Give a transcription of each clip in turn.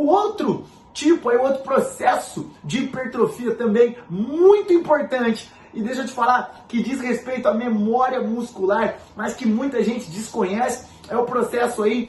O outro tipo, aí, outro processo de hipertrofia também muito importante. E deixa eu te falar que diz respeito à memória muscular, mas que muita gente desconhece, é o processo aí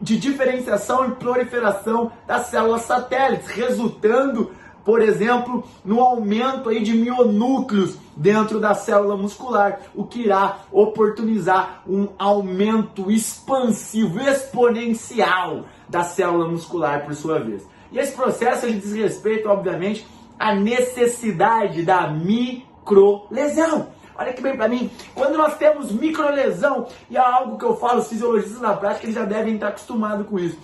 de diferenciação e proliferação das células satélites, resultando, por exemplo, no aumento aí de mionúcleos dentro da célula muscular, o que irá oportunizar um aumento expansivo, exponencial da célula muscular por sua vez. E esse processo ele diz respeito, obviamente, à necessidade da microlesão. Olha que bem para mim, quando nós temos microlesão, e é algo que eu falo, os fisiologistas na prática eles já devem estar acostumados com isso.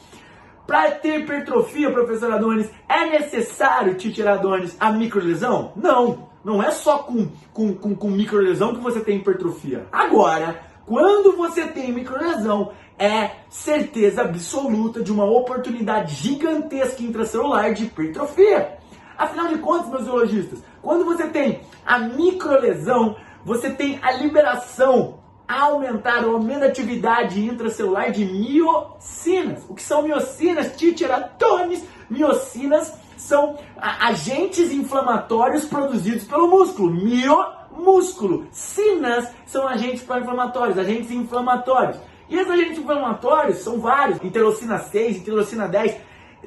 Para ter hipertrofia, professor Adonis, é necessário, Titi Adonis, a microlesão? Não, não é só com, com, com, com microlesão que você tem hipertrofia. Agora, quando você tem microlesão, é certeza absoluta de uma oportunidade gigantesca intracelular de hipertrofia. Afinal de contas, meus biologistas, quando você tem a microlesão, você tem a liberação, aumentar o aumento da atividade intracelular de miocinas. O que são miocinas? Titiratones. Miocinas são agentes inflamatórios produzidos pelo músculo. Mio, músculo. Sinas são agentes pró-inflamatórios, agentes inflamatórios. E esses agentes inflamatórios são vários, interleucina 6, interleucina 10,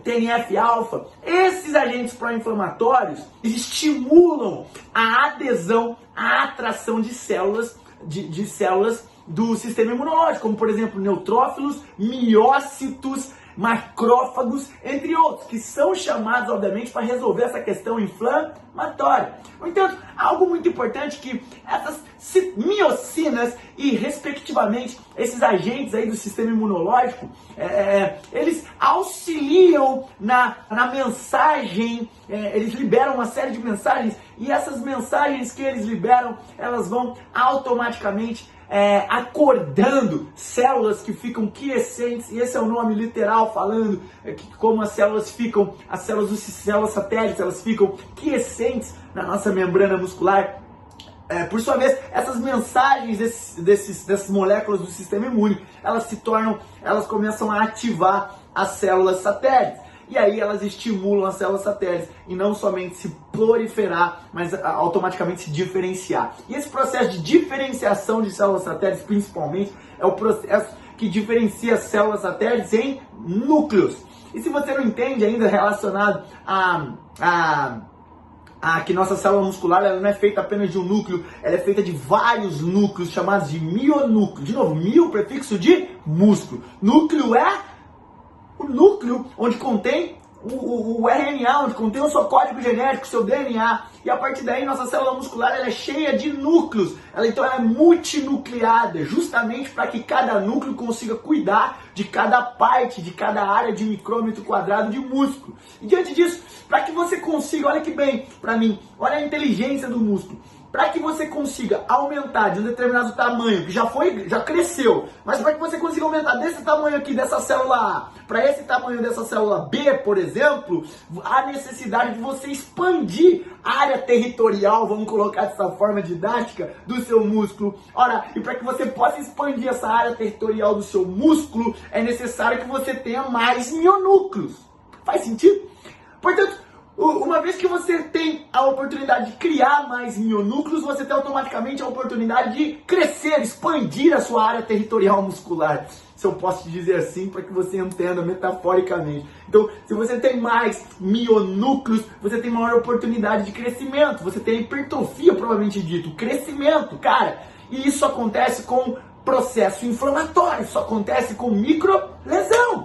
TNF-alfa. Esses agentes pró-inflamatórios estimulam a adesão, a atração de células, de, de células do sistema imunológico, como por exemplo neutrófilos, miócitos, macrófagos, entre outros, que são chamados, obviamente, para resolver essa questão inflamatória. No entanto, algo muito importante é que essas miocinas e, respectivamente, esses agentes aí do sistema imunológico, é, é, eles auxiliam na, na mensagem, é, eles liberam uma série de mensagens e essas mensagens que eles liberam, elas vão automaticamente é, acordando células que ficam quiescentes, e esse é o nome literal falando, é, que, como as células ficam, as células dos células satélites, elas ficam quiescentes na nossa membrana muscular. É, por sua vez, essas mensagens desses, dessas moléculas do sistema imune, elas se tornam, elas começam a ativar as células satélites e aí elas estimulam as células satélites e não somente se proliferar, mas ah, automaticamente se diferenciar. E esse processo de diferenciação de células satélites, principalmente, é o processo que diferencia as células satélites em núcleos. E se você não entende ainda relacionado a, a a que nossa célula muscular ela não é feita apenas de um núcleo, ela é feita de vários núcleos chamados de mionúcleo. De novo, mio, prefixo de músculo. Núcleo é o núcleo onde contém o, o, o, RNA, onde contém o seu código genético, o seu DNA. E a partir daí, nossa célula muscular ela é cheia de núcleos. Ela então ela é multinucleada, justamente para que cada núcleo consiga cuidar de cada parte, de cada área de micrômetro quadrado de músculo. E diante disso, para que você consiga, olha que bem para mim, olha a inteligência do músculo para que você consiga aumentar de um determinado tamanho, que já foi, já cresceu, mas para que você consiga aumentar desse tamanho aqui, dessa célula A, para esse tamanho dessa célula B, por exemplo, há necessidade de você expandir a área territorial, vamos colocar dessa forma didática, do seu músculo. Ora, e para que você possa expandir essa área territorial do seu músculo, é necessário que você tenha mais mionúcleos. Faz sentido? Portanto, uma vez que você tem a oportunidade de criar mais mionúcleos, você tem automaticamente a oportunidade de crescer, expandir a sua área territorial muscular. Se eu posso te dizer assim, para que você entenda metaforicamente. Então, se você tem mais mionúcleos, você tem maior oportunidade de crescimento. Você tem hipertrofia, provavelmente dito, crescimento, cara. E isso acontece com processo inflamatório, isso acontece com microlesão.